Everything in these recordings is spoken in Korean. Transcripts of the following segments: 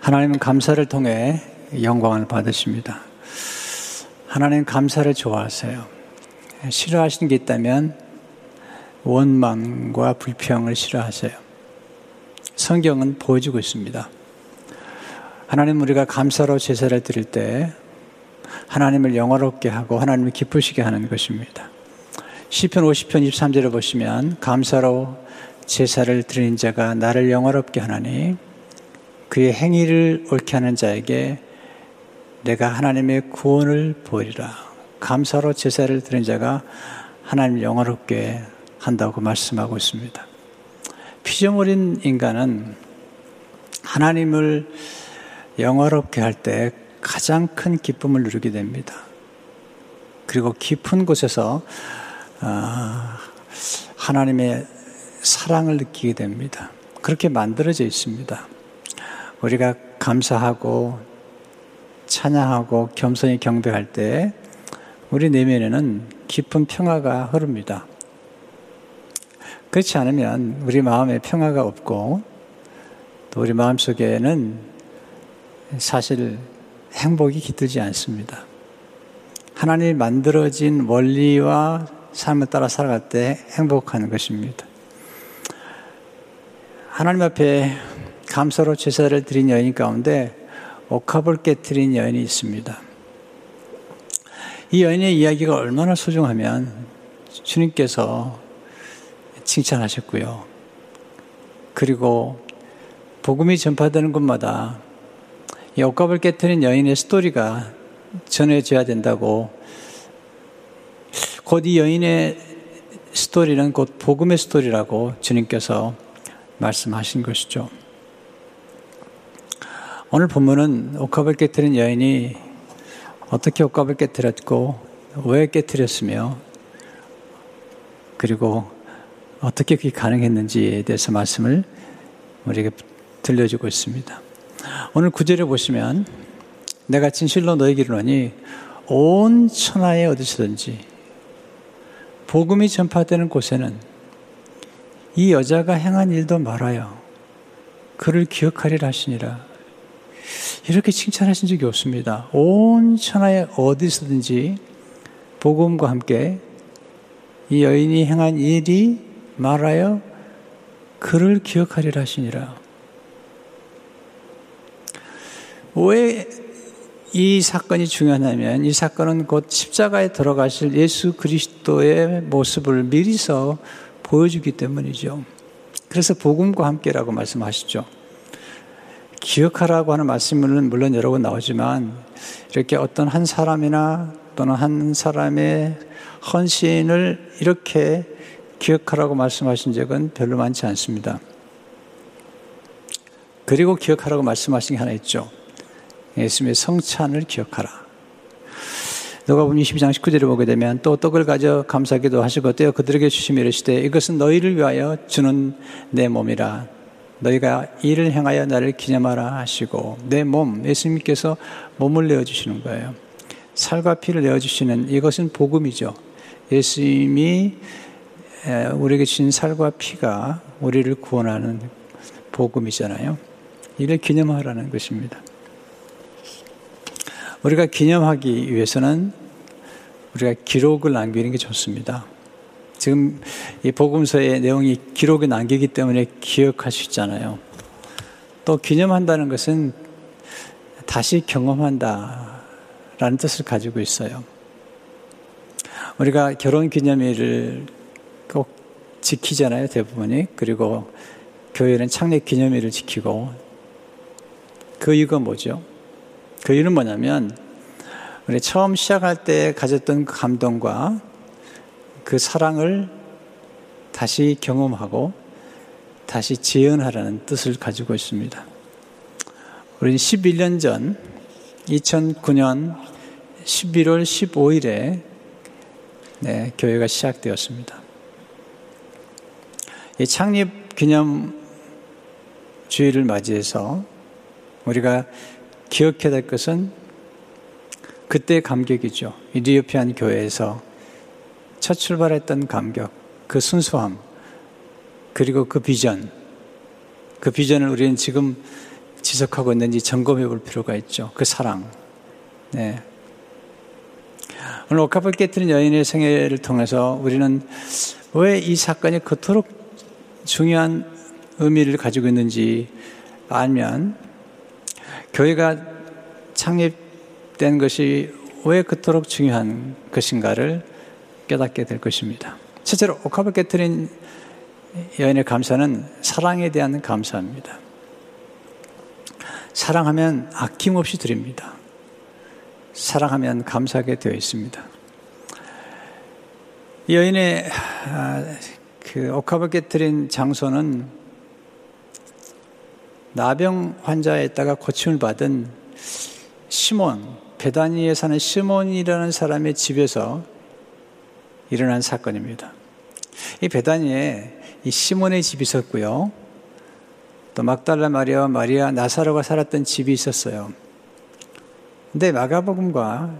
하나님은 감사를 통해 영광을 받으십니다. 하나님 감사를 좋아하세요. 싫어하시는 게 있다면 원망과 불평을 싫어하세요. 성경은 보여주고 있습니다. 하나님 우리가 감사로 제사를 드릴 때 하나님을 영화롭게 하고 하나님을 기쁘시게 하는 것입니다. 시편 50편 23절을 보시면 감사로 제사를 드린 자가 나를 영화롭게 하나니 그의 행위를 옳게 하는 자에게 내가 하나님의 구원을 보이리라. 감사로 제사를 드린 자가 하나님을 영화롭게 한다고 말씀하고 있습니다. 피조물인 인간은 하나님을 영화롭게 할 때 가장 큰 기쁨을 누리게 됩니다. 그리고 깊은 곳에서 아, 하나님의 사랑을 느끼게 됩니다. 그렇게 만들어져 있습니다. 우리가 감사하고 찬양하고 겸손히 경배할 때 우리 내면에는 깊은 평화가 흐릅니다. 그렇지 않으면 우리 마음에 평화가 없고 또 우리 마음 속에는 사실 행복이 깃들지 않습니다. 하나님이 만들어진 원리와 삶을 따라 살아갈 때 행복한 것입니다. 하나님 앞에 감사로 제사를 드린 여인 가운데 옥합을 깨뜨린 여인이 있습니다. 이 여인의 이야기가 얼마나 소중하면 주님께서 칭찬하셨고요. 그리고 복음이 전파되는 곳마다 이 옷값을 깨뜨린 여인의 스토리가 전해져야 된다고 곧 이 여인의 스토리는 곧 복음의 스토리라고 주님께서 말씀하신 것이죠. 오늘 본문은 옥합을 깨뜨린 여인이 어떻게 옥합을 깨뜨렸고 왜 깨뜨렸으며 그리고 어떻게 그게 가능했는지에 대해서 말씀을 우리에게 들려주고 있습니다. 오늘 구절에 보시면 내가 진실로 너에게 이르노니 온 천하에 어디서든지 복음이 전파되는 곳에는 이 여자가 행한 일도 말아요. 그를 기억하리라 하시니라. 이렇게 칭찬하신 적이 없습니다. 온 천하에 어디서든지 복음과 함께 이 여인이 행한 일이 말하여 그를 기억하리라 하시니라. 왜 이 사건이 중요하냐면 이 사건은 곧 십자가에 들어가실 예수 그리스도의 모습을 미리서 보여주기 때문이죠. 그래서 복음과 함께라고 말씀하시죠. 기억하라고 하는 말씀은 물론 여러 번 나오지만 이렇게 어떤 한 사람이나 또는 한 사람의 헌신을 이렇게 기억하라고 말씀하신 적은 별로 많지 않습니다. 그리고 기억하라고 말씀하신 게 하나 있죠. 예수님의 성찬을 기억하라. 누가복음 22장 19절에 보게 되면 또 떡을 가져 감사기도 하시고 떼어 그들에게 주시며 이르시되 이것은 너희를 위하여 주는 내 몸이라 너희가 이를 행하여 나를 기념하라 하시고 내 몸 예수님께서 몸을 내어 주시는 거예요. 살과 피를 내어 주시는 이것은 복음이죠. 예수님이 우리에게 주신 살과 피가 우리를 구원하는 복음이잖아요. 이를 기념하라는 것입니다. 우리가 기념하기 위해서는 우리가 기록을 남기는 게 좋습니다. 지금 이 복음서의 내용이 기록에 남기기 때문에 기억할 수 있잖아요. 또 기념한다는 것은 다시 경험한다라는 뜻을 가지고 있어요. 우리가 결혼 기념일을 꼭 지키잖아요, 대부분이. 그리고 교회는 창립 기념일을 지키고 그 이유가 뭐죠? 그 이유는 뭐냐면 우리 처음 시작할 때 가졌던 그 감동과 그 사랑을 다시 경험하고 다시 재현하라는 뜻을 가지고 있습니다. 우리는 11년 전 2009년 11월 15일에 네, 교회가 시작되었습니다. 이 창립 기념 주일을 맞이해서 우리가 기억해야 될 것은 그때 감격이죠. 이디오피안 교회에서 첫 출발했던 감격, 그 순수함, 그리고 그 비전, 그 비전을 우리는 지금 지속하고 있는지 점검해 볼 필요가 있죠. 그 사랑. 네. 오늘 옥합을 깨뜨린 여인의 생애를 통해서 우리는 왜 이 사건이 그토록 중요한 의미를 가지고 있는지 알면 교회가 창립된 것이 왜 그토록 중요한 것인가를 깨닫게 될 것입니다. 실제로 옥합을 깨뜨린 여인의 감사는 사랑에 대한 감사입니다. 사랑하면 아낌없이 드립니다. 사랑하면 감사하게 되어 있습니다. 여인의 아, 그 옥합을 깨뜨린 장소는 나병 환자에다가 고침을 받은 시몬, 베다니에 사는 시몬이라는 사람의 집에서 일어난 사건입니다. 이 베다니에 이 시몬의 집이 있었고요. 또 막달라 마리아와 마리아 나사로가 살았던 집이 있었어요. 근데 마가복음과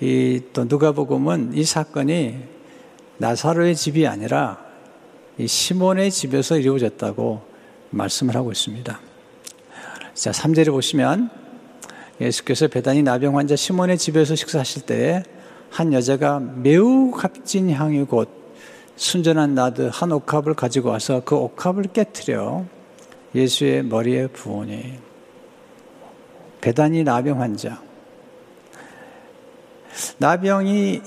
이 또 누가복음은 이 사건이 나사로의 집이 아니라 이 시몬의 집에서 이루어졌다고 말씀을 하고 있습니다. 자, 3절에 보시면 예수께서 배단이 나병 환자 시몬의 집에서 식사하실 때에 한 여자가 매우 값진 향유 곧 순전한 나드 한 옥합을 가지고 와서 그 옥합을 깨뜨려 예수의 머리에 부으니 배단이 나병 환자 나병이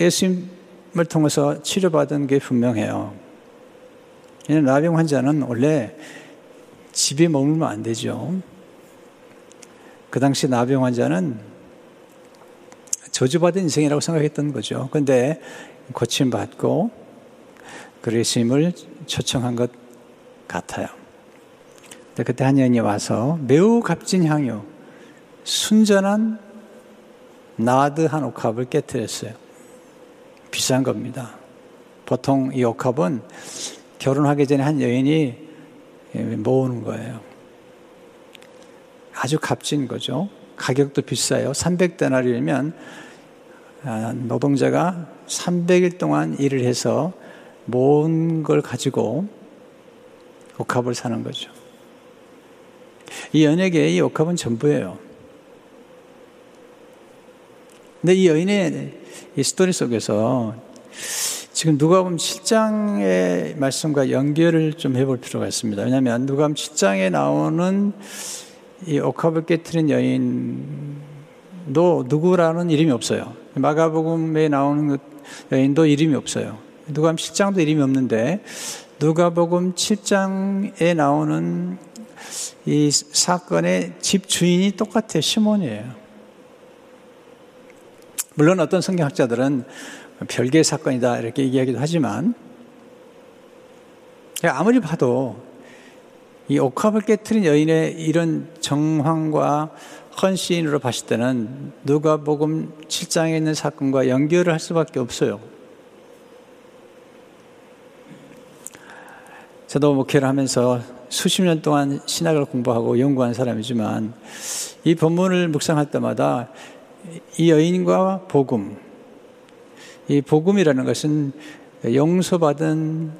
예수님을 통해서 치료받은 게 분명해요. 나병 환자는 원래 집에 머물면 안 되죠. 그 당시 나병 환자는 저주받은 인생이라고 생각했던 거죠. 근데 고침받고 그리스임을 초청한 것 같아요. 그때 한 여인이 와서 매우 값진 향유, 순전한 나드 한 옥합을 깨뜨렸어요. 비싼 겁니다. 보통 이 옥합은 결혼하기 전에 한 여인이 모으는 거예요. 아주 값진 거죠. 가격도 비싸요. 300데나리면 아, 노동자가 300일 동안 일을 해서 모은 걸 가지고 옥합을 사는 거죠. 이 연예계의 이 옥합은 전부예요. 근데 이 여인의 이 스토리 속에서 지금 누가복음 7장의 말씀과 연결을 좀 해볼 필요가 있습니다. 왜냐하면 누가복음 7장에 나오는 이 옥합을 깨뜨린 여인 도 누구라는 이름이 없어요. 마가복음에 나오는 그 여인도 이름이 없어요. 누가복음 7장도 이름이 없는데 누가복음 7장에 나오는 이 사건의 집 주인이 똑같아요. 시몬이에요. 물론 어떤 성경학자들은 별개의 사건이다 이렇게 얘기하기도 하지만 아무리 봐도 이 옥합을 깨뜨린 여인의 이런 정황과 헌신으로 봤을 때는 누가복음 7장에 있는 사건과 연결을 할 수밖에 없어요. 저도 목회를 하면서 수십 년 동안 신학을 공부하고 연구한 사람이지만 이 본문을 묵상할 때마다 이 여인과 복음, 이 복음이라는 것은 용서받은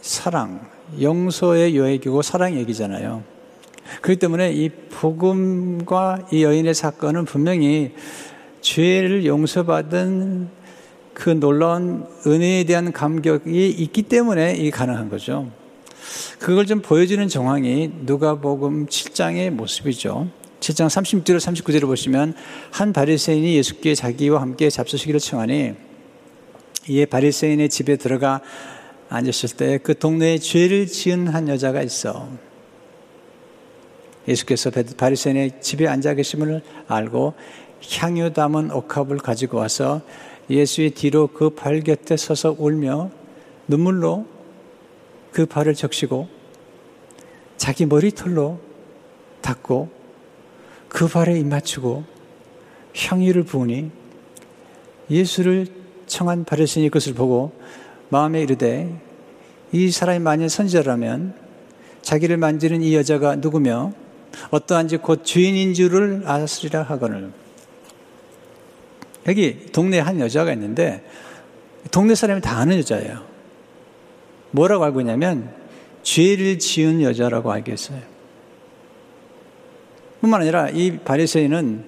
사랑, 용서의 얘기고 사랑 얘기잖아요. 그렇기 때문에 이 복음과 이 여인의 사건은 분명히 죄를 용서받은 그 놀라운 은혜에 대한 감격이 있기 때문에 이게 가능한 거죠. 그걸 좀 보여주는 정황이 누가복음 7장의 모습이죠. 7장 36절 39절을 보시면 한 바리새인이 예수께 자기와 함께 잡수시기를 청하니 이에 바리새인의 집에 들어가 앉으실 때그 동네에 죄를 지은 한 여자가 있어. 예수께서 바리새인의 집에 앉아 계심을 알고 향유 담은 옥합을 가지고 와서 예수의 뒤로 그 발 곁에 서서 울며 눈물로 그 발을 적시고 자기 머리털로 닦고 그 발에 입 맞추고 향유를 부으니 예수를 청한 바리새인이 그것을 보고 마음에 이르되 이 사람이 만일 선지자라면 자기를 만지는 이 여자가 누구며 어떠한지 곧 주인인 줄을 알았으리라 하거늘. 여기 동네에 한 여자가 있는데 동네 사람이 다 아는 여자예요. 뭐라고 알고 있냐면 죄를 지은 여자라고 알겠어요. 뿐만 아니라 이 바리새인은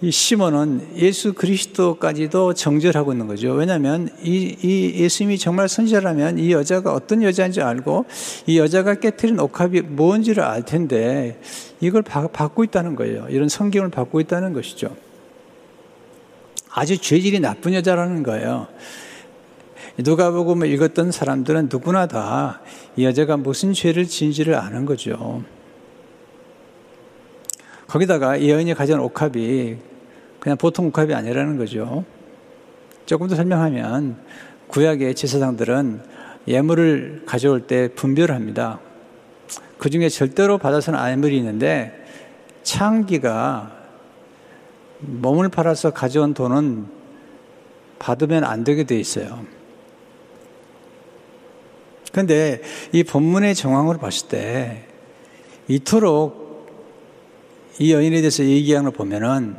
이 시몬은 예수 그리스도까지도 정죄하고 있는 거죠. 왜냐하면 이, 이 예수님이 정말 선지자라면 이 여자가 어떤 여자인지 알고 이 여자가 깨뜨린 옥합이 뭔지를 알 텐데 이걸 바, 받고 있다는 거예요. 이런 성경을 받고 있다는 것이죠. 아주 죄질이 나쁜 여자라는 거예요. 누가복음을 읽었던 사람들은 누구나 다 이 여자가 무슨 죄를 지은지를 아는 거죠. 거기다가 이 여인이 가져온 옥합이 그냥 보통 옥합이 아니라는 거죠. 조금 더 설명하면 구약의 제사장들은 예물을 가져올 때 분별을 합니다. 그 중에 절대로 받아서는 안 예물이 있는데 창기가 몸을 팔아서 가져온 돈은 받으면 안 되게 돼 있어요. 그런데 이 본문의 정황으로 봤을 때 이토록 이 여인에 대해서 얘기하는 걸 보면은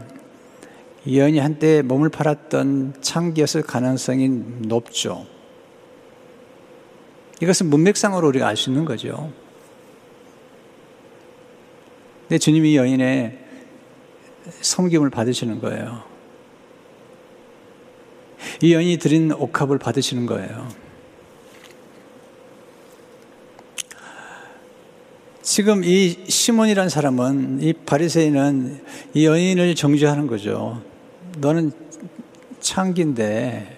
이 여인이 한때 몸을 팔았던 창기였을 가능성이 높죠. 이것은 문맥상으로 우리가 알 수 있는 거죠. 근데 주님이 여인의 섬김을 받으시는 거예요. 이 여인이 드린 옥합을 받으시는 거예요. 지금 이 시몬이라는 사람은 이 바리새인은 이 여인을 정죄하는 거죠. 너는 창기인데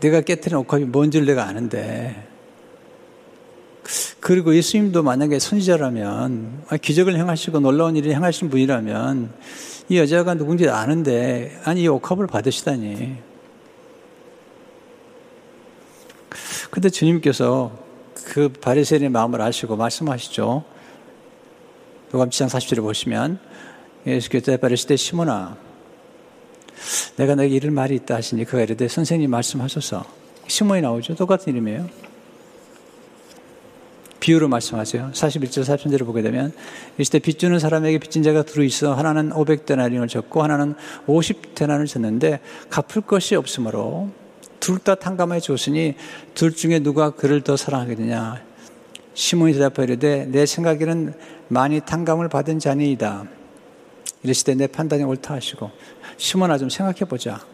내가 깨뜨린 옥합이 뭔지를 내가 아는데 그리고 예수님도 만약에 선지자라면 기적을 행하시고 놀라운 일을 행하신 분이라면 이 여자가 누군지 아는데 아니 이 옥합을 받으시다니. 근데 주님께서 그 바리새인의 마음을 아시고 말씀하시죠. 누가 7장 40절에 보시면 예수께서 바리시 때 시몬아 내가 너에게 이를 말이 있다 하시니 그가 이르되 선생님 말씀하소서 시몬이 나오죠. 똑같은 이름이에요. 비유로 말씀하세요. 41절 43절을 보게 되면 이때 빚 주는 사람에게 빚진 자가 들어 있어 하나는 500데나리온을 졌고 하나는 50데나를 졌는데 갚을 것이 없으므로 둘 다 탕감해 줬으니 둘 중에 누가 그를 더 사랑하겠느냐 시몬이 대답하여 이르되 내 생각에는 많이 탕감을 받은 자니이다. 때내 판단이 옳다 하시고 시몬아 좀 생각해 보자.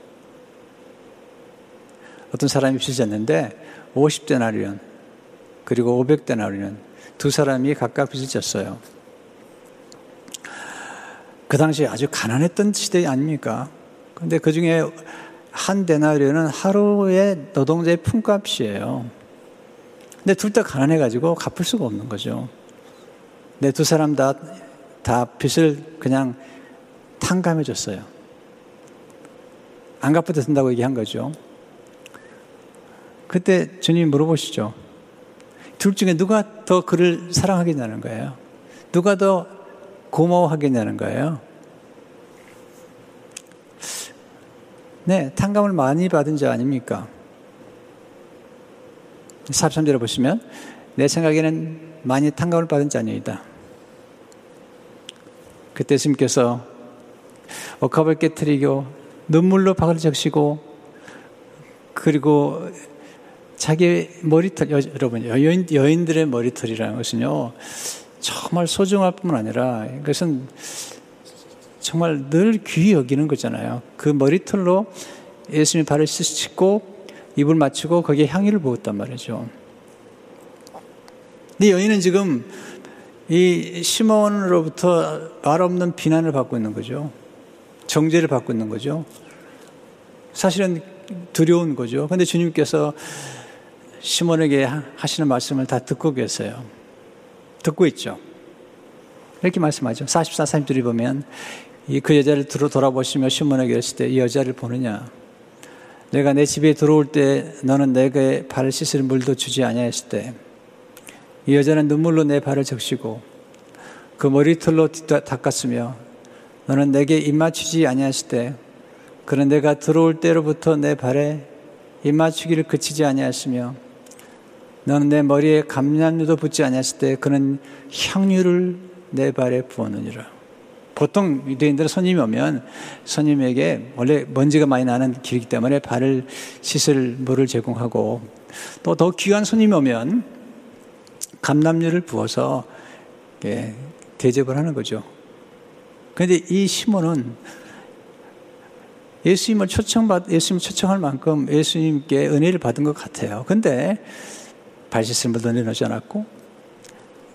어떤 사람이 빚을 졌는데 50데나리온 그리고 500데나리온 두 사람이 각각 빚을 졌어요. 그 당시에 아주 가난했던 시대 아닙니까? 근데 그 중에 한 데나리온은 하루의 노동자의 품값이에요. 근데 둘 다 가난해가지고 갚을 수가 없는 거죠. 네, 두 사람 다, 다 빚을 그냥 탕감해 줬어요. 안 갚아도 된다고 얘기한 거죠. 그때 주님 물어보시죠. 둘 중에 누가 더 그를 사랑하겠냐는 거예요. 누가 더 고마워하겠냐는 거예요. 네, 탕감을 많이 받은 자 아닙니까? 43절에 보시면 내 생각에는 많이 탕감을 받은 자녀이다. 그때 스님께서 억합을 깨뜨리고 눈물로 박을 적시고 그리고 자기 머리털, 여, 여러분, 여인, 여인들의 머리털이라는 것은요, 정말 소중할 뿐만 아니라 이것은 정말 늘 귀히 여기는 거잖아요. 그 머리털로 예수님의 발을 씻고 입을 맞추고 거기에 향기를 부었단 말이죠. 근데 여인은 지금 이 시몬으로부터 말 없는 비난을 받고 있는 거죠. 정죄를 받고 있는 거죠. 사실은 두려운 거죠. 근데 주님께서 시몬에게 하시는 말씀을 다 듣고 계세요. 듣고 있죠. 이렇게 말씀하죠. 44, 33절이 보면 그 여자를 들어 돌아보시며 시몬에게 했을 때이 여자를 보느냐. 내가 내 집에 들어올 때 너는 내게 발을 씻을 물도 주지 아니했을 때 이 여자는 눈물로 내 발을 적시고 그 머리털로 닦았으며 너는 내게 입 맞추지 아니했을 때 그는 내가 들어올 때로부터 내 발에 입 맞추기를 그치지 아니하으며 너는 내 머리에 감람류도 붙지 않았을 때 그는 향유를 내 발에 부었느니라. 보통 유대인들은 손님이 오면 손님에게 원래 먼지가 많이 나는 길이기 때문에 발을 씻을 물을 제공하고 또 더 귀한 손님이 오면 감람류를 부어서 대접을 하는 거죠. 그런데 이 시몬은 예수님을 초청받, 예수님 초청할 만큼 예수님께 은혜를 받은 것 같아요. 근데 발시스물도 내놓지 않았고,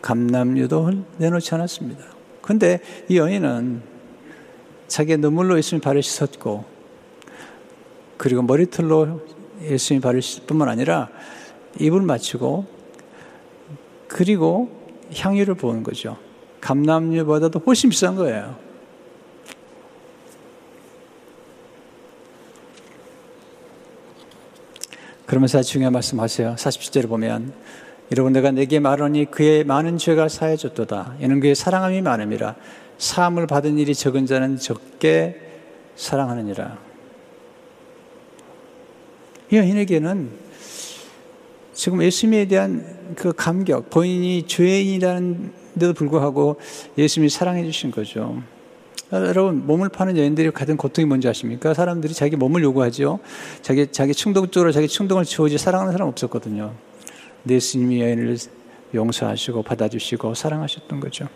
감남유도 내놓지 않았습니다. 근데 이 여인은 자기의 눈물로 예수님 발을 씻었고, 그리고 머리털로 예수님 발을 씻을 뿐만 아니라 입을 맞추고, 그리고 향유를 부은 거죠. 감남유보다도 훨씬 비싼 거예요. 그러면서 중요한 말씀 하세요. 47절에 보면 여러분 내가 내게 말하니 그의 많은 죄가 사해졌도다. 이는 그의 사랑함이 많음이라. 사함을 받은 일이 적은 자는 적게 사랑하느니라. 이 여인에게는 지금 예수님에 대한 그 감격, 본인이 죄인이라는데도 불구하고 예수님이 사랑해 주신 거죠. 여러분 몸을 파는 여인들이 가진 고통이 뭔지 아십니까? 사람들이 자기 몸을 요구하죠. 자기 자기 충동적으로 자기 충동을 채우지 사랑하는 사람 없었거든요. 예수님이 여인을 용서하시고 받아주시고 사랑하셨던 거죠.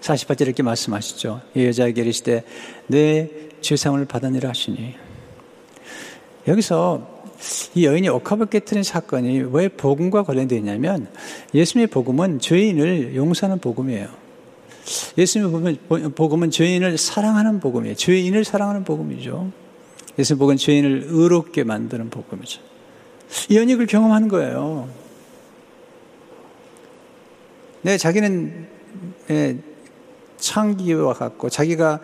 48절 이렇게 말씀하시죠. 이 여자에게 이르시되 내 죄상을 받으니라 하시니 여기서 이 여인이 옥합을 깨뜨린 사건이 왜 복음과 관련되어 있냐면 예수님의 복음은 죄인을 용서하는 복음이에요. 예수님의 복음은 죄인을 사랑하는 복음이에요. 죄인을 사랑하는 복음이죠. 예수님 복음은 죄인을 의롭게 만드는 복음이죠. 이 연익을 경험하는 거예요. 네, 자기는 네, 창기와 같고 자기가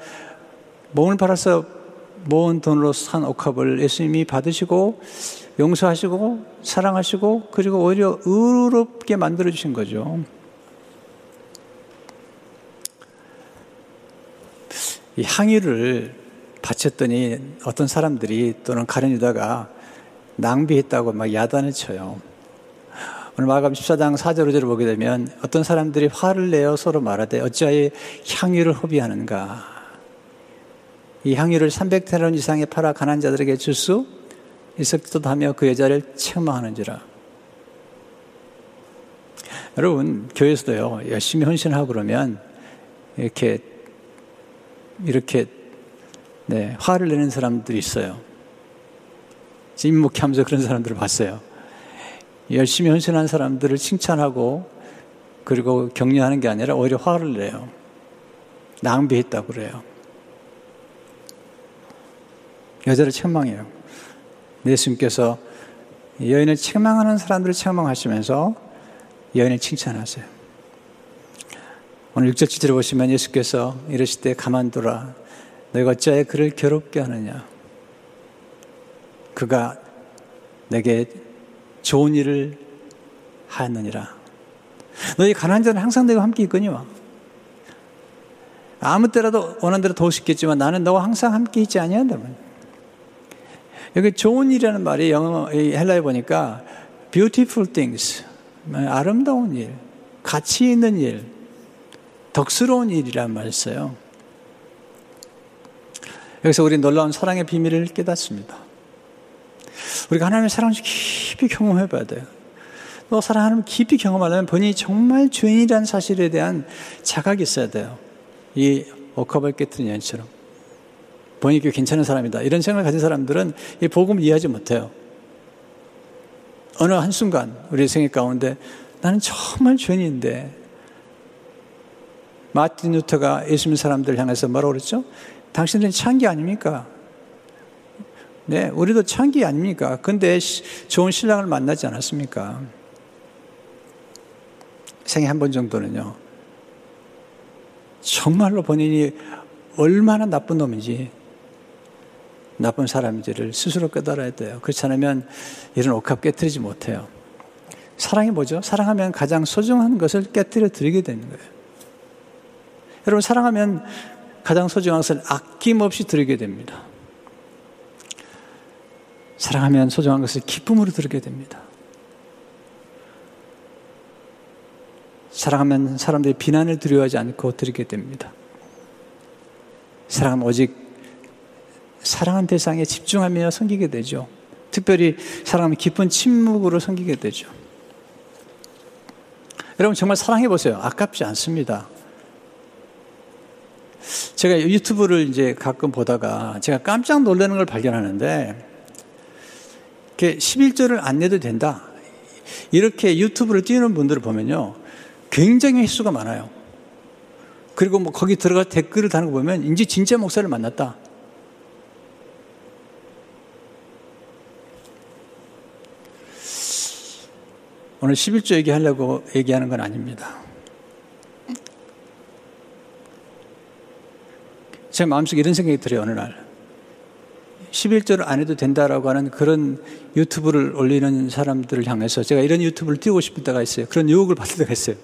몸을 팔아서 모은 돈으로 산 옥합을 예수님이 받으시고 용서하시고 사랑하시고 그리고 오히려 의롭게 만들어 주신 거죠. 이 항의를 바쳤더니 어떤 사람들이 또는 가련 유다가 낭비했다고 막 야단을 쳐요. 오늘 마감 14장 4절 5절을 보게 되면 어떤 사람들이 화를 내어 서로 말하되 어찌하여 향유를 허비하는가. 이 향유를 300테론 이상의 팔아 가난 자들에게 줄 수 있었기도 하며 그 여자를 책망하는지라. 여러분, 교회에서도요, 열심히 헌신하고 그러면 이렇게 이렇게 네, 화를 내는 사람들이 있어요. 임묵하면서 그런 사람들을 봤어요. 열심히 헌신한 사람들을 칭찬하고 그리고 격려하는 게 아니라 오히려 화를 내요. 낭비했다고 그래요. 여자를 책망해요. 예수님께서 여인을 책망하는 사람들을 책망하시면서 여인을 칭찬하세요. 오늘 6절 7절에 보시면 예수께서 이러실 때 가만두라. 내가 어찌하여 그를 괴롭게 하느냐. 그가 내게 좋은 일을 하느니라. 너희 가난한 자는 항상 내가 함께 있거니와. 아무 때라도 원하는 대로 도울 수 있겠지만 나는 너와 항상 함께 있지 아니한다면. 여기 좋은 일이라는 말이 영어 헬라에 보니까 beautiful things 아름다운 일, 가치 있는 일, 덕스러운 일이란 말을 써요. 여기서 우리 놀라운 사랑의 비밀을 깨닫습니다. 우리가 하나님의 사랑을 깊이 경험해 봐야 돼요. 너 사랑하는 깊이 경험하려면 본인이 정말 죄인이라는 사실에 대한 자각이 있어야 돼요. 이 오커벌 깨뜨린 여인처럼. 본인이 괜찮은 사람이다. 이런 생각을 가진 사람들은 이 복음을 이해하지 못해요. 어느 한순간 우리 생애 가운데 나는 정말 죄인인데 마틴 루터가 예수님 사람들 향해서 뭐라고 그랬죠? 당신들은 창기 아닙니까? 네, 우리도 창기 아닙니까? 근데 좋은 신랑을 만나지 않았습니까? 생애 한 번 정도는요. 정말로 본인이 얼마나 나쁜 놈인지, 나쁜 사람인지를 스스로 깨달아야 돼요. 그렇지 않으면 이런 옥합 깨뜨리지 못해요. 사랑이 뭐죠? 사랑하면 가장 소중한 것을 깨뜨려 드리게 되는 거예요. 여러분, 사랑하면 가장 소중한 것을 아낌없이 드리게 됩니다. 사랑하면 소중한 것을 기쁨으로 드리게 됩니다. 사랑하면 사람들이 비난을 두려워하지 않고 드리게 됩니다. 사랑하면 오직 사랑한 대상에 집중하며 섬기게 되죠. 특별히 사랑하면 깊은 침묵으로 섬기게 되죠. 여러분 정말 사랑해 보세요. 아깝지 않습니다. 제가 유튜브를 이제 가끔 보다가 제가 깜짝 놀라는 걸 발견하는데 11절을 안 내도 된다. 이렇게 유튜브를 띄우는 분들을 보면요. 굉장히 횟수가 많아요. 그리고 뭐 거기 들어가 댓글을 다는 거 보면 이제 진짜 목사를 만났다. 오늘 11조 얘기하려고 얘기하는 건 아닙니다. 제 마음속에 이런 생각이 들어요, 어느 날. 11조를 안 해도 된다라고 하는 그런 유튜브를 올리는 사람들을 향해서 제가 이런 유튜브를 띄우고 싶을 때가 있어요. 그런 유혹을 받을 때가 있어요.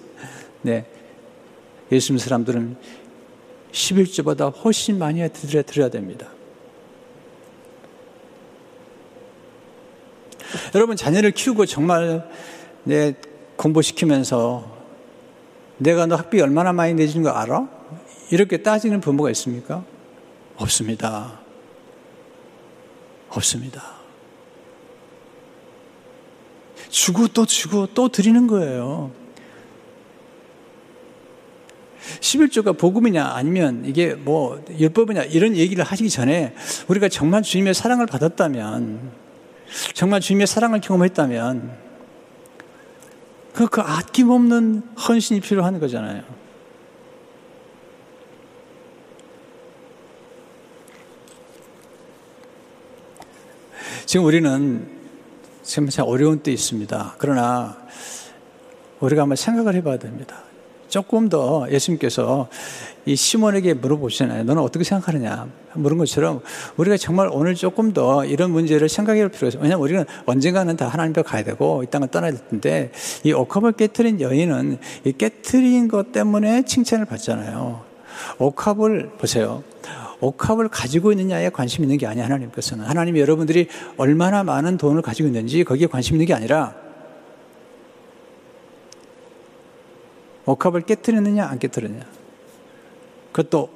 네. 예수 사람들은 11조보다 훨씬 많이 드려야, 됩니다. 여러분, 자녀를 키우고 정말 내 공부시키면서 내가 너 학비 얼마나 많이 내주는 거 알아? 이렇게 따지는 부모가 있습니까? 없습니다. 없습니다. 주고 또 주고 또 드리는 거예요. 11조가 복음이냐 아니면 이게 뭐 율법이냐 이런 얘기를 하시기 전에 우리가 정말 주님의 사랑을 받았다면 정말 주님의 사랑을 경험했다면 그, 그 아낌없는 헌신이 필요한 거잖아요. 지금 우리는 지금 참 어려운 때 있습니다. 그러나 우리가 한번 생각을 해봐야 됩니다. 조금 더 예수님께서 이 시몬에게 물어보시잖아요. 너는 어떻게 생각하느냐? 물은 것처럼 우리가 정말 오늘 조금 더 이런 문제를 생각해 볼 필요가 있어요. 왜냐하면 우리는 언젠가는 다 하나님 벽 가야 되고 이 땅을 떠나야 될 텐데 이 옥합을 깨뜨린 여인은 이 깨뜨린 것 때문에 칭찬을 받잖아요. 옥합을 보세요. 옥합을 가지고 있느냐에 관심 있는 게 아니야 하나님께서는 하나님이 여러분들이 얼마나 많은 돈을 가지고 있는지 거기에 관심 있는 게 아니라 옥합을 깨뜨렸느냐 안 깨뜨렸느냐 그것도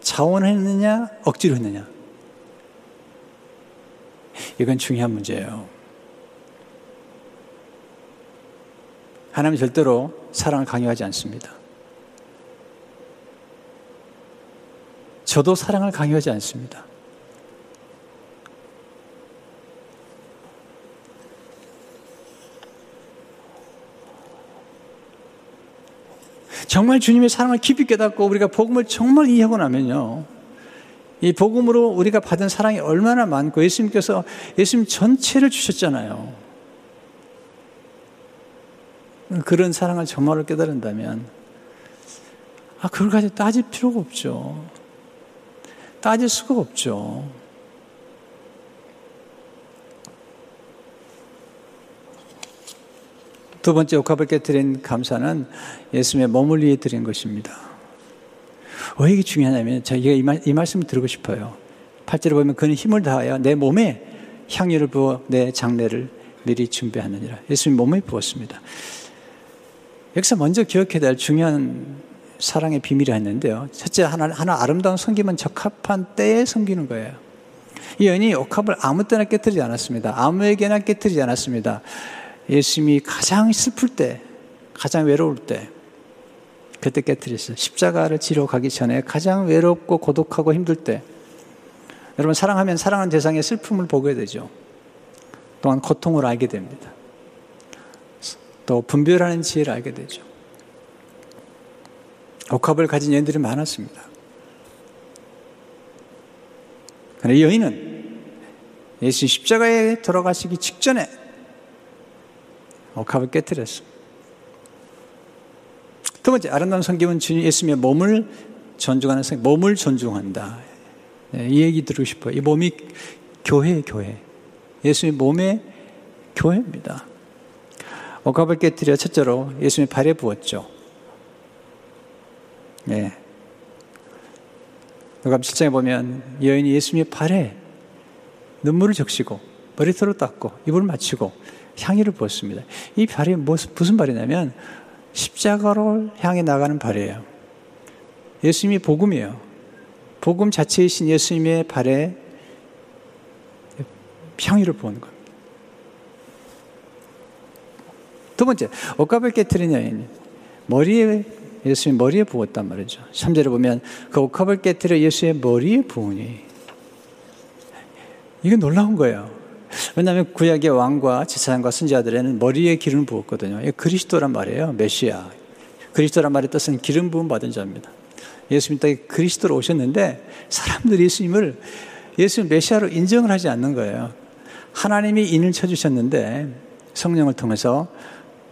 자원했느냐 억지로 했느냐 이건 중요한 문제예요. 하나님 절대로 사랑을 강요하지 않습니다. 저도 사랑을 강요하지 않습니다. 정말 주님의 사랑을 깊이 깨닫고 우리가 복음을 정말 이해하고 나면요. 이 복음으로 우리가 받은 사랑이 얼마나 많고 예수님께서 예수님 전체를 주셨잖아요. 그런 사랑을 정말로 깨달은다면 아, 그걸 가지고 따질 필요가 없죠. 따질 수가 없죠. 두 번째 옥합을 깨뜨린 감사는 예수님의 몸을 위해 드린 것입니다. 왜 이게 중요하냐면 제가 이, 말, 이 말씀을 드리고 싶어요. 8절에 보면 그는 힘을 다하여 내 몸에 향유를 부어 내 장례를 미리 준비하느니라. 예수님 몸에 부었습니다. 여기서 먼저 기억해야 될 중요한 사랑의 비밀이 있는데요. 첫째, 하나, 하나 아름다운 섬기면 적합한 때에 섬기는 거예요. 이 여인이 옥합을 아무 때나 깨뜨리지 않았습니다. 아무에게나 깨뜨리지 않았습니다. 예수님이 가장 슬플 때, 가장 외로울 때, 그때 깨뜨렸어요. 십자가를 지러 가기 전에 가장 외롭고 고독하고 힘들 때. 여러분, 사랑하면 사랑하는 대상의 슬픔을 보게 되죠. 또한 고통을 알게 됩니다. 또 분별하는 지혜를 알게 되죠. 옥합을 가진 여인들이 많았습니다. 그런데 여인은 예수 십자가에 돌아가시기 직전에 옥합을 깨뜨렸습니다. 두 번째 아름다운 성경은 주님 예수님의 몸을 존중하는 성 몸을 존중한다. 네, 이 얘기 들고 싶어요. 이 몸이 교회 교회. 예수님의 몸의 교회입니다. 옥합을 깨뜨려 첫째로 예수님의 발에 부었죠. 네. 누가 7장에 보면 여인이 예수님의 발에 눈물을 적시고 머리털을 닦고 입을 맞추고 향유를 부었습니다. 이 발이 무슨, 발이냐면 십자가를 향해 나가는 발이에요. 예수님이 복음이에요. 복음 자체이신 예수님의 발에 향유를 부은 겁니다. 두 번째, 옷값을 깨뜨린 여인. 머리에 예수님 머리에 부었단 말이죠. 3절에 보면 그 옥합을 깨뜨려 예수의 머리에 부으니 이게 놀라운 거예요. 왜냐하면 구약의 왕과 제사장과 선지자들에는 머리에 기름 부었거든요. 이 그리스도란 말이에요. 메시아. 그리스도란 말의 뜻은 기름 부음 받은 자입니다. 예수님 땅에 그리스도로 오셨는데 사람들이 예수님을 예수님 메시아로 인정을 하지 않는 거예요. 하나님이 인을 쳐주셨는데 성령을 통해서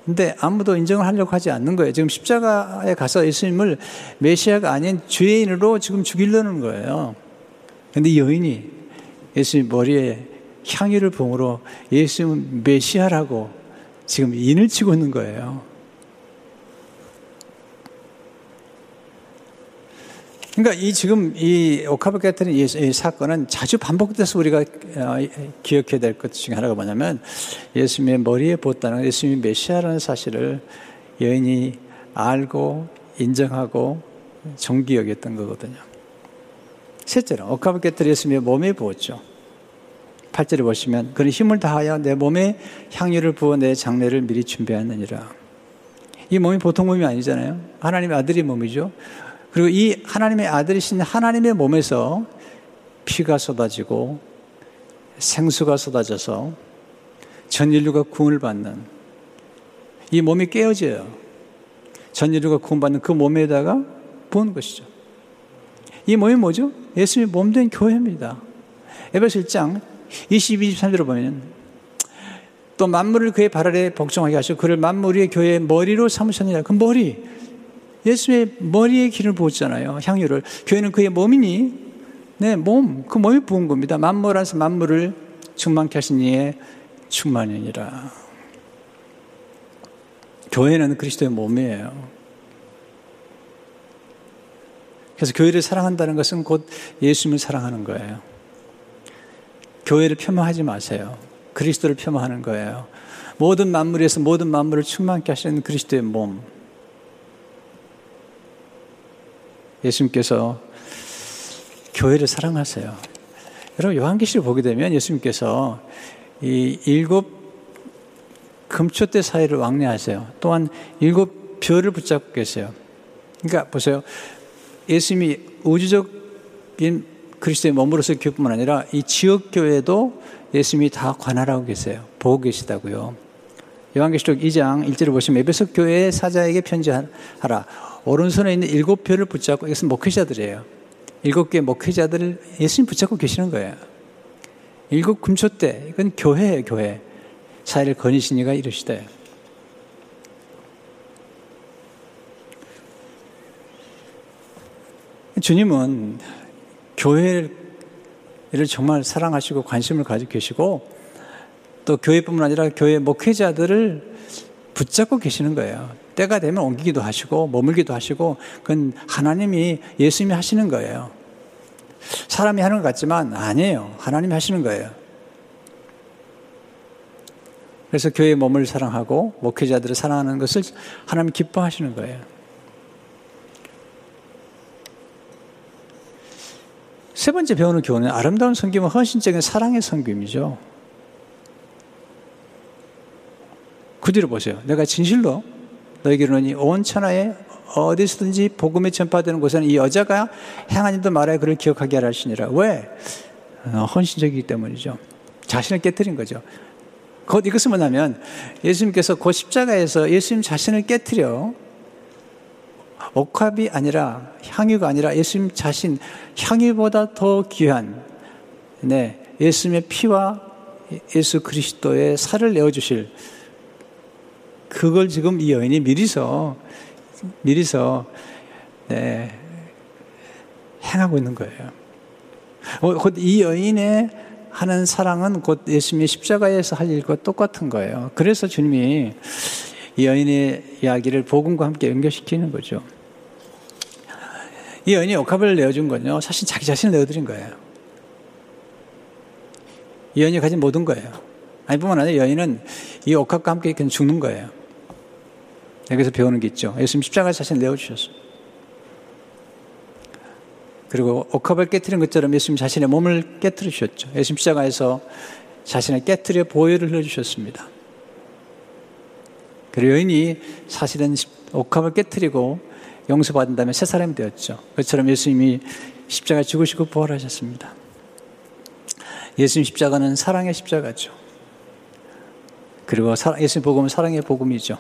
근데 아무도 인정을 하려고 하지 않는 거예요. 지금 십자가에 가서 예수님을 메시아가 아닌 죄인으로 지금 죽이려는 거예요. 근데 이 여인이 예수님 머리에 향유를 봉으로 예수님은 메시아라고 지금 인을 치고 있는 거예요. 그러니까 이 지금 이 오카바 같은 이, 이 사건은 자주 반복돼서 우리가 어, 기억해야 될 것 중에 하나가 뭐냐면 예수님의 머리에 부었다는 예수님이 메시아라는 사실을 여인이 알고 인정하고 정기 여겼던 거거든요. 셋째로 오카바 같은 예수님의 몸에 부었죠. 8절에 보시면 그는 힘을 다하여 내 몸에 향유를 부어 내 장례를 미리 준비하느니라. 이 몸이 보통 몸이 아니잖아요. 하나님의 아들의 몸이죠. 그리고 이 하나님의 아들이신 하나님의 몸에서 피가 쏟아지고 생수가 쏟아져서 전 인류가 구원을 받는 이 몸이 깨어져요. 전 인류가 구원받는 그 몸에다가 부은 것이죠. 이 몸이 뭐죠? 예수님의 몸된 교회입니다. 에베소 1장 22, 23절을 보면 또 만물을 그의 발 아래 복종하게 하시고 그를 만물 위의 교회의 머리로 삼으셨느니라. 그 머리, 예수의 머리에 기를 부었잖아요. 향유를. 교회는 그의 몸이니, 네, 몸, 그 몸이 부은 겁니다. 만물안서 만물을 충만케 하신 이의 충만이니라. 교회는 그리스도의 몸이에요. 그래서 교회를 사랑한다는 것은 곧 예수님을 사랑하는 거예요. 교회를 폄하하지 마세요. 그리스도를 폄하하는 거예요. 모든 만물에서 모든 만물을 충만케 하시는 그리스도의 몸. 예수님께서 교회를 사랑하세요. 여러분 요한계시를 보게 되면 예수님께서 이 일곱 금초대 사이를 왕래하세요. 또한 일곱 별을 붙잡고 계세요. 그러니까 보세요. 예수님이 우주적인 그리스도의 몸으로서 교회뿐만 아니라 이 지역 교회도 예수님이 다 관할하고 계세요. 보고 계시다고요. 요한계시록 2장 1절을 보시면 에베소 교회 사자에게 편지하라. 오른손에 있는 일곱 별을 붙잡고 이것은 목회자들이에요. 일곱 개의 목회자들을 예수님 붙잡고 계시는 거예요. 일곱 금초대 이건 교회예요, 교회. 사회를 거니신 이가 이르시되 주님은 교회를 정말 사랑하시고 관심을 가지고 계시고 또 교회뿐만 아니라 교회 목회자들을 붙잡고 계시는 거예요. 때가 되면 옮기기도 하시고 머물기도 하시고 그건 하나님이 예수님이 하시는 거예요. 사람이 하는 것 같지만 아니에요. 하나님이 하시는 거예요. 그래서 교회의 몸을 사랑하고 목회자들을 사랑하는 것을 하나님 기뻐하시는 거예요. 세 번째 배우는 교훈은 아름다운 성김은 헌신적인 사랑의 성김이죠. 그 뒤로 보세요. 내가 진실로 너에게로니 온 천하에 어디서든지 복음이 전파되는 곳에는 이 여자가 행한 일도 말하여 그를 기억하게 하시니라. 왜? 어, 헌신적이기 때문이죠. 자신을 깨뜨린 거죠. 곧 이것은 뭐냐면 예수님께서 그 십자가에서 예수님 자신을 깨뜨려 옥합이 아니라 향유가 아니라 예수님 자신 향유보다 더 귀한 네, 예수님의 피와 예수 그리스도의 살을 내어 주실 그걸 지금 이 여인이 미리서 미리서 네, 행하고 있는 거예요. 어, 곧이 여인의 하는 사랑은 곧 예수님이 십자가에서 할 일과 똑같은 거예요. 그래서 주님이 이 여인의 이야기를 복음과 함께 연결시키는 거죠. 이 여인이 옥합을 내어준 건요, 사실 자기 자신을 내어드린 거예요. 이 여인이 가진 모든 거예요. 아니, 뿐만 아니라 여인은 이 옥합과 함께 죽는 거예요. 여기서 배우는 게 있죠. 예수님 십자가 자신을 내어주셨어요. 그리고 옥합을 깨뜨린 것처럼 예수님 자신의 몸을 깨뜨려 주셨죠. 예수님 십자가에서 자신을 깨뜨려 보혈을 흘려주셨습니다. 그리고 여인이 사실은 옥합을 깨뜨리고 용서받은 다음에 새 사람이 되었죠. 그처럼 예수님이 십자가 죽으시고 부활하셨습니다. 예수님 십자가는 사랑의 십자가죠. 그리고 예수님 복음은 사랑의 복음이죠.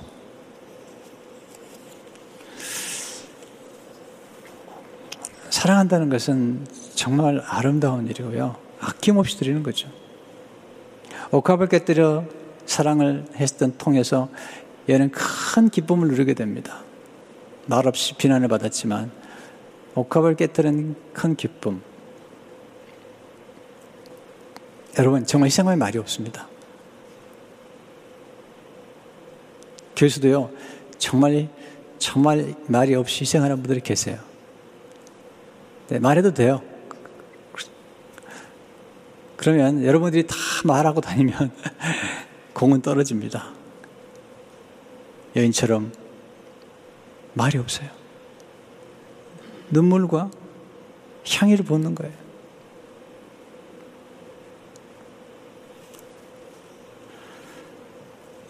사랑한다는 것은 정말 아름다운 일이고요. 아낌없이 드리는 거죠. 옥합을 깨뜨려 사랑을 했던 통해서 얘는 큰 기쁨을 누리게 됩니다. 말없이 비난을 받았지만 옥합을 깨뜨린 큰 기쁨. 여러분 정말 희생할 말이 없습니다. 교수도요 정말 정말 말이 없이 희생하는 분들이 계세요. 네, 말해도 돼요. 그러면 여러분들이 다 말하고 다니면 공은 떨어집니다. 여인처럼 말이 없어요. 눈물과 향기를 붓는 거예요.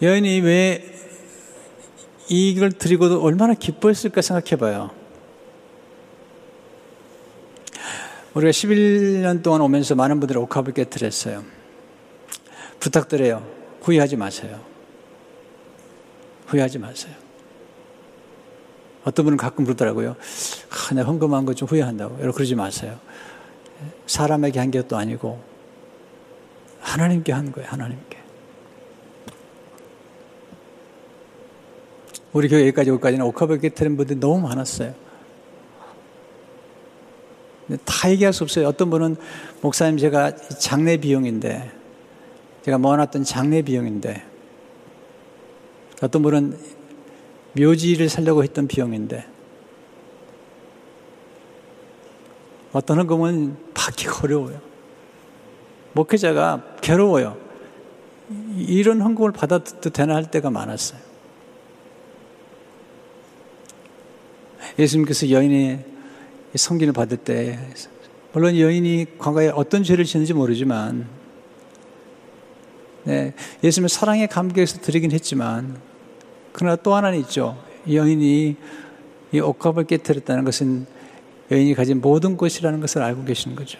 여인이 왜 이걸 드리고도 얼마나 기뻐했을까 생각해 봐요. 우리가 11년 동안 오면서 많은 분들이 옥합을 깨뜨렸어요. 부탁드려요. 후회하지 마세요. 후회하지 마세요. 어떤 분은 가끔 그러더라고요. 아, 내가 헌금한 거 좀 후회한다고. 여러분 그러지 마세요. 사람에게 한 것도 아니고 하나님께 한 거예요. 하나님께. 우리 교회 여기까지 오기까지는 옥합을 깨뜨린 분들이 너무 많았어요. 다 얘기할 수 없어요. 어떤 분은 목사님 제가 장례 비용인데 제가 모아놨던 장례 비용인데 어떤 분은 묘지를 살려고 했던 비용인데 어떤 헌금은 받기가 어려워요. 목회자가 괴로워요. 이런 헌금을 받아도 되나 할 때가 많았어요. 예수님께서 여인의 성기를 받을 때 물론 여인이 과거에 어떤 죄를 지는지 모르지만 네, 예수님의 사랑의 감격에서 드리긴 했지만 그러나 또 하나는 있죠. 여인이 이 옥합을 깨뜨렸다는 것은 여인이 가진 모든 것이라는 것을 알고 계시는 거죠.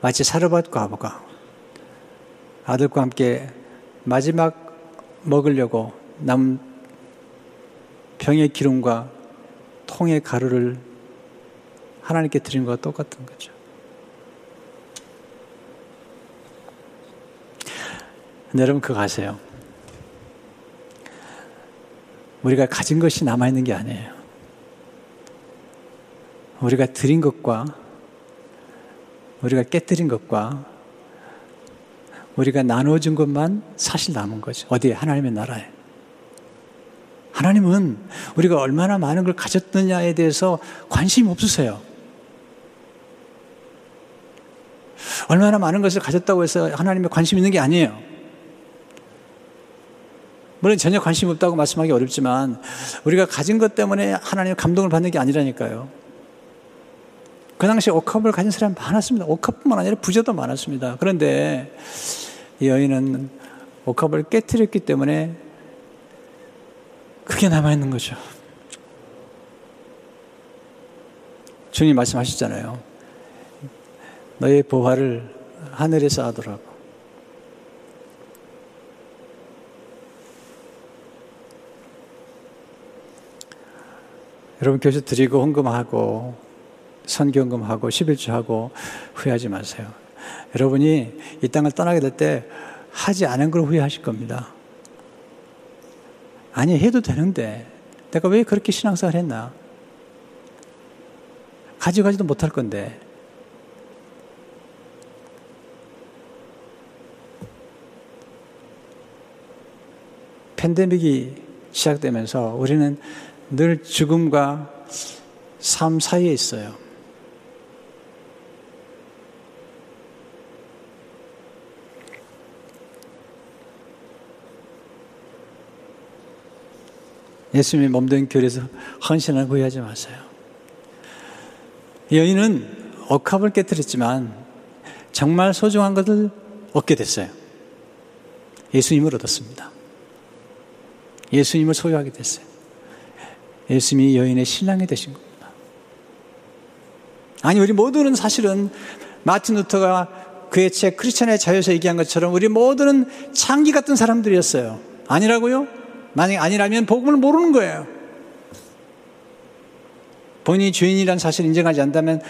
마치 사르밧 과부가 아들과 함께 마지막 먹으려고 남 병의 기름과 통의 가루를 하나님께 드린 것과 똑같은 거죠. 여러분 그거 아세요? 우리가 가진 것이 남아있는 게 아니에요. 우리가 드린 것과 우리가 깨뜨린 것과 우리가 나눠준 것만 사실 남은 거죠. 어디에? 하나님의 나라에. 하나님은 우리가 얼마나 많은 걸 가졌느냐에 대해서 관심이 없으세요. 얼마나 많은 것을 가졌다고 해서 하나님의 관심 있는 게 아니에요. 물론 전혀 관심 없다고 말씀하기 어렵지만 우리가 가진 것 때문에 하나님의 감동을 받는 게 아니라니까요. 그 당시에 옥합을 가진 사람이 많았습니다. 옥합뿐만 아니라 부자도 많았습니다. 그런데 이 여인은 옥합을 깨뜨렸기 때문에 그게 남아있는 거죠. 주님 말씀하셨잖아요. 너의 보화를 하늘에서 하더라고. 여러분 교수 드리고 헌금하고 선경금하고 11주하고 후회하지 마세요. 여러분이 이 땅을 떠나게 될 때 하지 않은 걸 후회하실 겁니다. 아니, 해도 되는데, 내가 왜 그렇게 신앙생활 했나? 가져가지도 못할 건데. 팬데믹이 시작되면서 우리는 늘 죽음과 삶 사이에 있어요. 예수님의 몸된 교회에서 헌신을 후회하지 마세요. 여인은 억합을 깨뜨렸지만 정말 소중한 것을 얻게 됐어요. 예수님을 얻었습니다. 예수님을 소유하게 됐어요. 예수님이 여인의 신랑이 되신 겁니다. 아니, 우리 모두는 사실은 마틴 루터가 그의 책 크리스천의 자유에서 얘기한 것처럼 우리 모두는 창기 같은 사람들이었어요. 아니라고요? 만약 아니라면 복음을 모르는 거예요. 본인이 죄인이라는 사실을 인정하지 않다면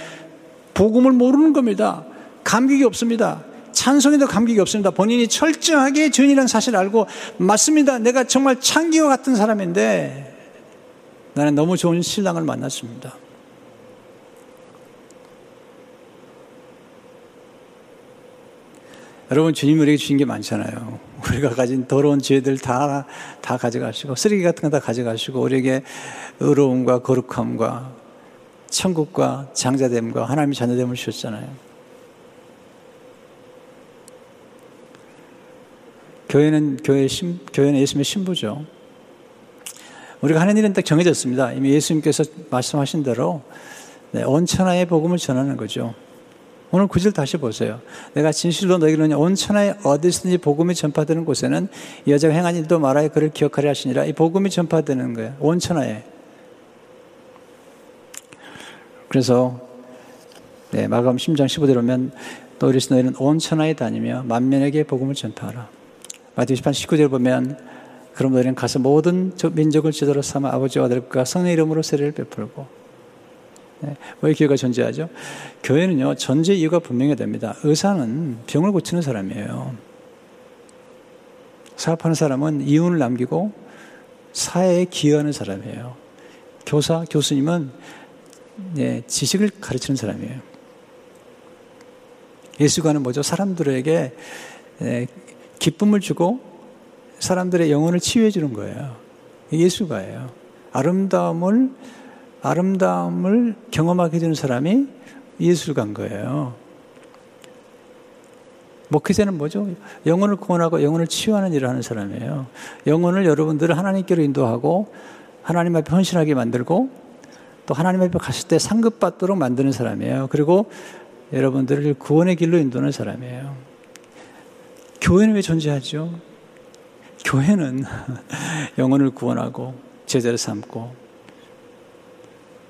복음을 모르는 겁니다. 감격이 없습니다. 찬송에도 감격이 없습니다. 본인이 철저하게 죄인이라는 사실을 알고 맞습니다. 내가 정말 창기와 같은 사람인데 나는 너무 좋은 신랑을 만났습니다. 여러분 주님 우리에게 주신 게 많잖아요. 우리가 가진 더러운 죄들 다, 다 가져가시고 쓰레기 같은 거 다 가져가시고 우리에게 의로움과 거룩함과 천국과 장자됨과 하나님의 자녀됨을 주셨잖아요. 교회는 교회 신, 교회는 예수님의 신부죠. 우리가 하는 일은 딱 정해졌습니다. 이미 예수님께서 말씀하신 대로 네, 온천하의 복음을 전하는 거죠. 오늘 구절 다시 보세요. 내가 진실로 너희는 온 천하에 어디서든지 복음이 전파되는 곳에는 여자가 행한 일도 말하여 그를 기억하려 하시니라. 이 복음이 전파되는 거예요. 온 천하에. 그래서 네, 마감 10장 15대로 오면 또 이르시 너희는 온 천하에 다니며 만면에게 복음을 전파하라. 마태오 18장 19절 보면 그럼 너희는 가서 모든 민족을 지도로 삼아 아버지와 아들과 성령 이름으로 세례를 베풀고 네. 왜 교회가 존재하죠? 교회는요, 존재 이유가 분명히 됩니다. 의사는 병을 고치는 사람이에요. 사업하는 사람은 이윤을 남기고 사회에 기여하는 사람이에요. 교사, 교수님은 네, 지식을 가르치는 사람이에요. 예수가는 뭐죠? 사람들에게 네, 기쁨을 주고 사람들의 영혼을 치유해 주는 거예요. 예수가예요. 아름다움을 아름다움을 경험하게 되는 사람이 예술가인 거예요. 목회자는 뭐죠? 영혼을 구원하고 영혼을 치유하는 일을 하는 사람이에요. 영혼을 여러분들을 하나님께로 인도하고 하나님 앞에 헌신하게 만들고 또 하나님 앞에 갔을 때 상급받도록 만드는 사람이에요. 그리고 여러분들을 구원의 길로 인도하는 사람이에요. 교회는 왜 존재하죠? 교회는 영혼을 구원하고 제자를 삼고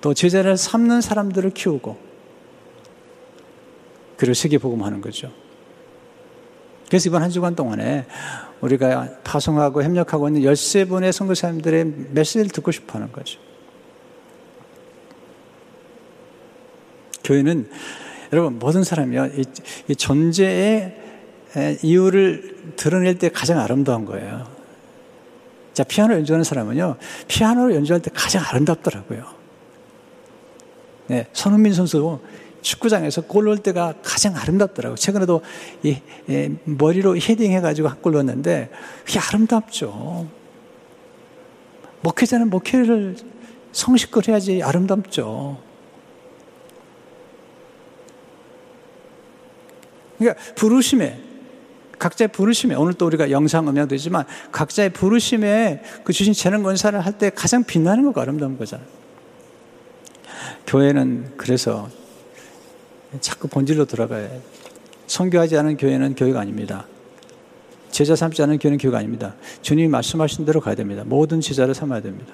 또 제자를 삼는 사람들을 키우고 그리고 세계복음하는 거죠. 그래서 이번 한 주간 동안에 우리가 파송하고 협력하고 있는 13분의 선교사님들의 메시지를 듣고 싶어 하는 거죠. 교회는 여러분 모든 사람이요 이, 이 존재의 이유를 드러낼 때 가장 아름다운 거예요. 자 피아노 연주하는 사람은요 피아노를 연주할 때 가장 아름답더라고요. 네, 손흥민 선수 축구장에서 골 넣을 때가 가장 아름답더라고요. 최근에도 이, 이 머리로 헤딩 해가지고 한 골 넣었는데 그게 아름답죠. 목회자는 목회를 성실껏 해야지 아름답죠. 그러니까 부르심에 각자의 부르심에 오늘 또 우리가 영상 음향도 있지만 각자의 부르심에 그 주신 재능 권사를 할 때 가장 빛나는 거가 아름다운 거잖아요. 교회는 그래서 자꾸 본질로 들어가야 해요. 성교하지 않은 교회는 교회가 아닙니다. 제자 삼지 않은 교회는 교회가 아닙니다. 주님이 말씀하신 대로 가야 됩니다. 모든 제자를 삼아야 됩니다.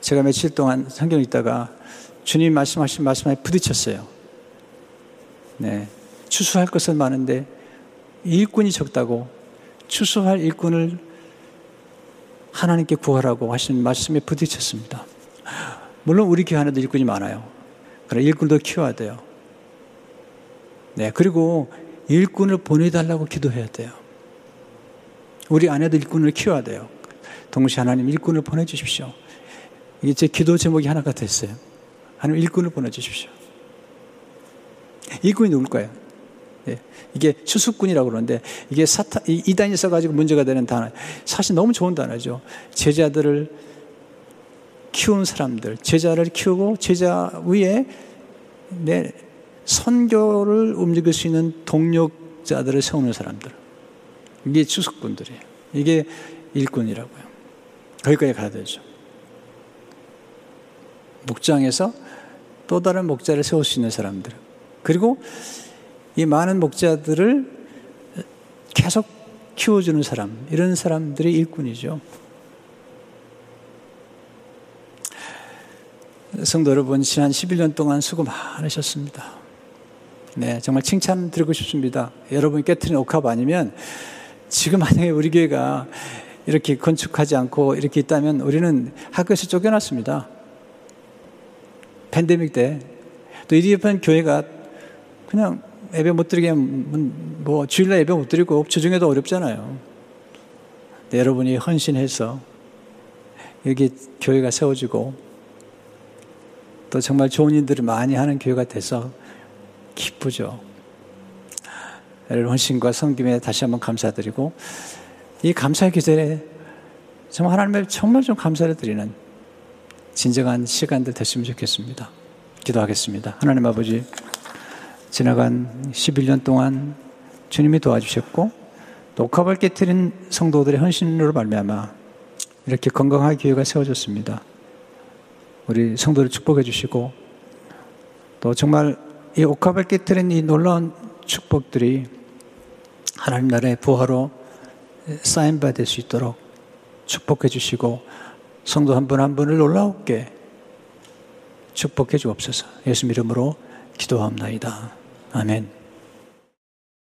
제가 며칠 동안 성경 읽다가 주님 말씀하신 말씀에 부딪혔어요. 네. 추수할 것은 많은데 일꾼이 적다고 추수할 일꾼을 하나님께 구하라고 하신 말씀에 부딪혔습니다. 물론 우리 교회 안에도 일꾼이 많아요. 그러나 일꾼도 키워야 돼요. 네, 그리고 일꾼을 보내달라고 기도해야 돼요. 우리 안에도 일꾼을 키워야 돼요. 동시에 하나님 일꾼을 보내주십시오. 이게 제 기도 제목이 하나가 됐어요. 하나님 일꾼을 보내주십시오. 일꾼이 누굴까요? 네, 이게 추수꾼이라고 그러는데 이게 사타, 이단이 써가지고 문제가 되는 단어. 사실 너무 좋은 단어죠. 제자들을 키운 사람들, 제자를 키우고 제자 위에 내 선교를 움직일 수 있는 동력자들을 세우는 사람들. 이게 추석꾼들이에요. 이게 일꾼이라고요. 거기까지 가야 되죠. 목장에서 또 다른 목자를 세울 수 있는 사람들. 그리고 이 많은 목자들을 계속 키워주는 사람, 이런 사람들이 일꾼이죠. 성도 여러분, 지난 11년 동안 수고 많으셨습니다. 네, 정말 칭찬 드리고 싶습니다. 여러분이 깨트린 옥합 아니면 지금 만약에 우리 교회가 이렇게 건축하지 않고 이렇게 있다면 우리는 학교에서 쫓겨났습니다. 팬데믹 때. 또 이리 옆에 교회가 그냥 예배 못 드리게 뭐 주일날 예배 못 드리고 주중에도 어렵잖아요. 네, 여러분이 헌신해서 여기 교회가 세워지고 또 정말 좋은 일들을 많이 하는 교회가 돼서 기쁘죠. 여러분 헌신과 성김에 다시 한번 감사드리고 이 감사의 기절에 정말 하나님의 정말 좀 감사를 드리는 진정한 시간들 됐으면 좋겠습니다. 기도하겠습니다. 하나님 아버지 지나간 11년 동안 주님이 도와주셨고 또 옥합을 깨뜨린 성도들의 헌신으로 말미암아 이렇게 건강한 교회가 세워졌습니다. 우리 성도를 축복해 주시고 또 정말 이 옥합을 깨뜨린 이 놀라운 축복들이 하나님 나라의 부하로 쌓임받을 수 있도록 축복해 주시고 성도 한분한 분을 놀라웠게 축복해 주옵소서 예수 이름으로 기도합니다. 아멘.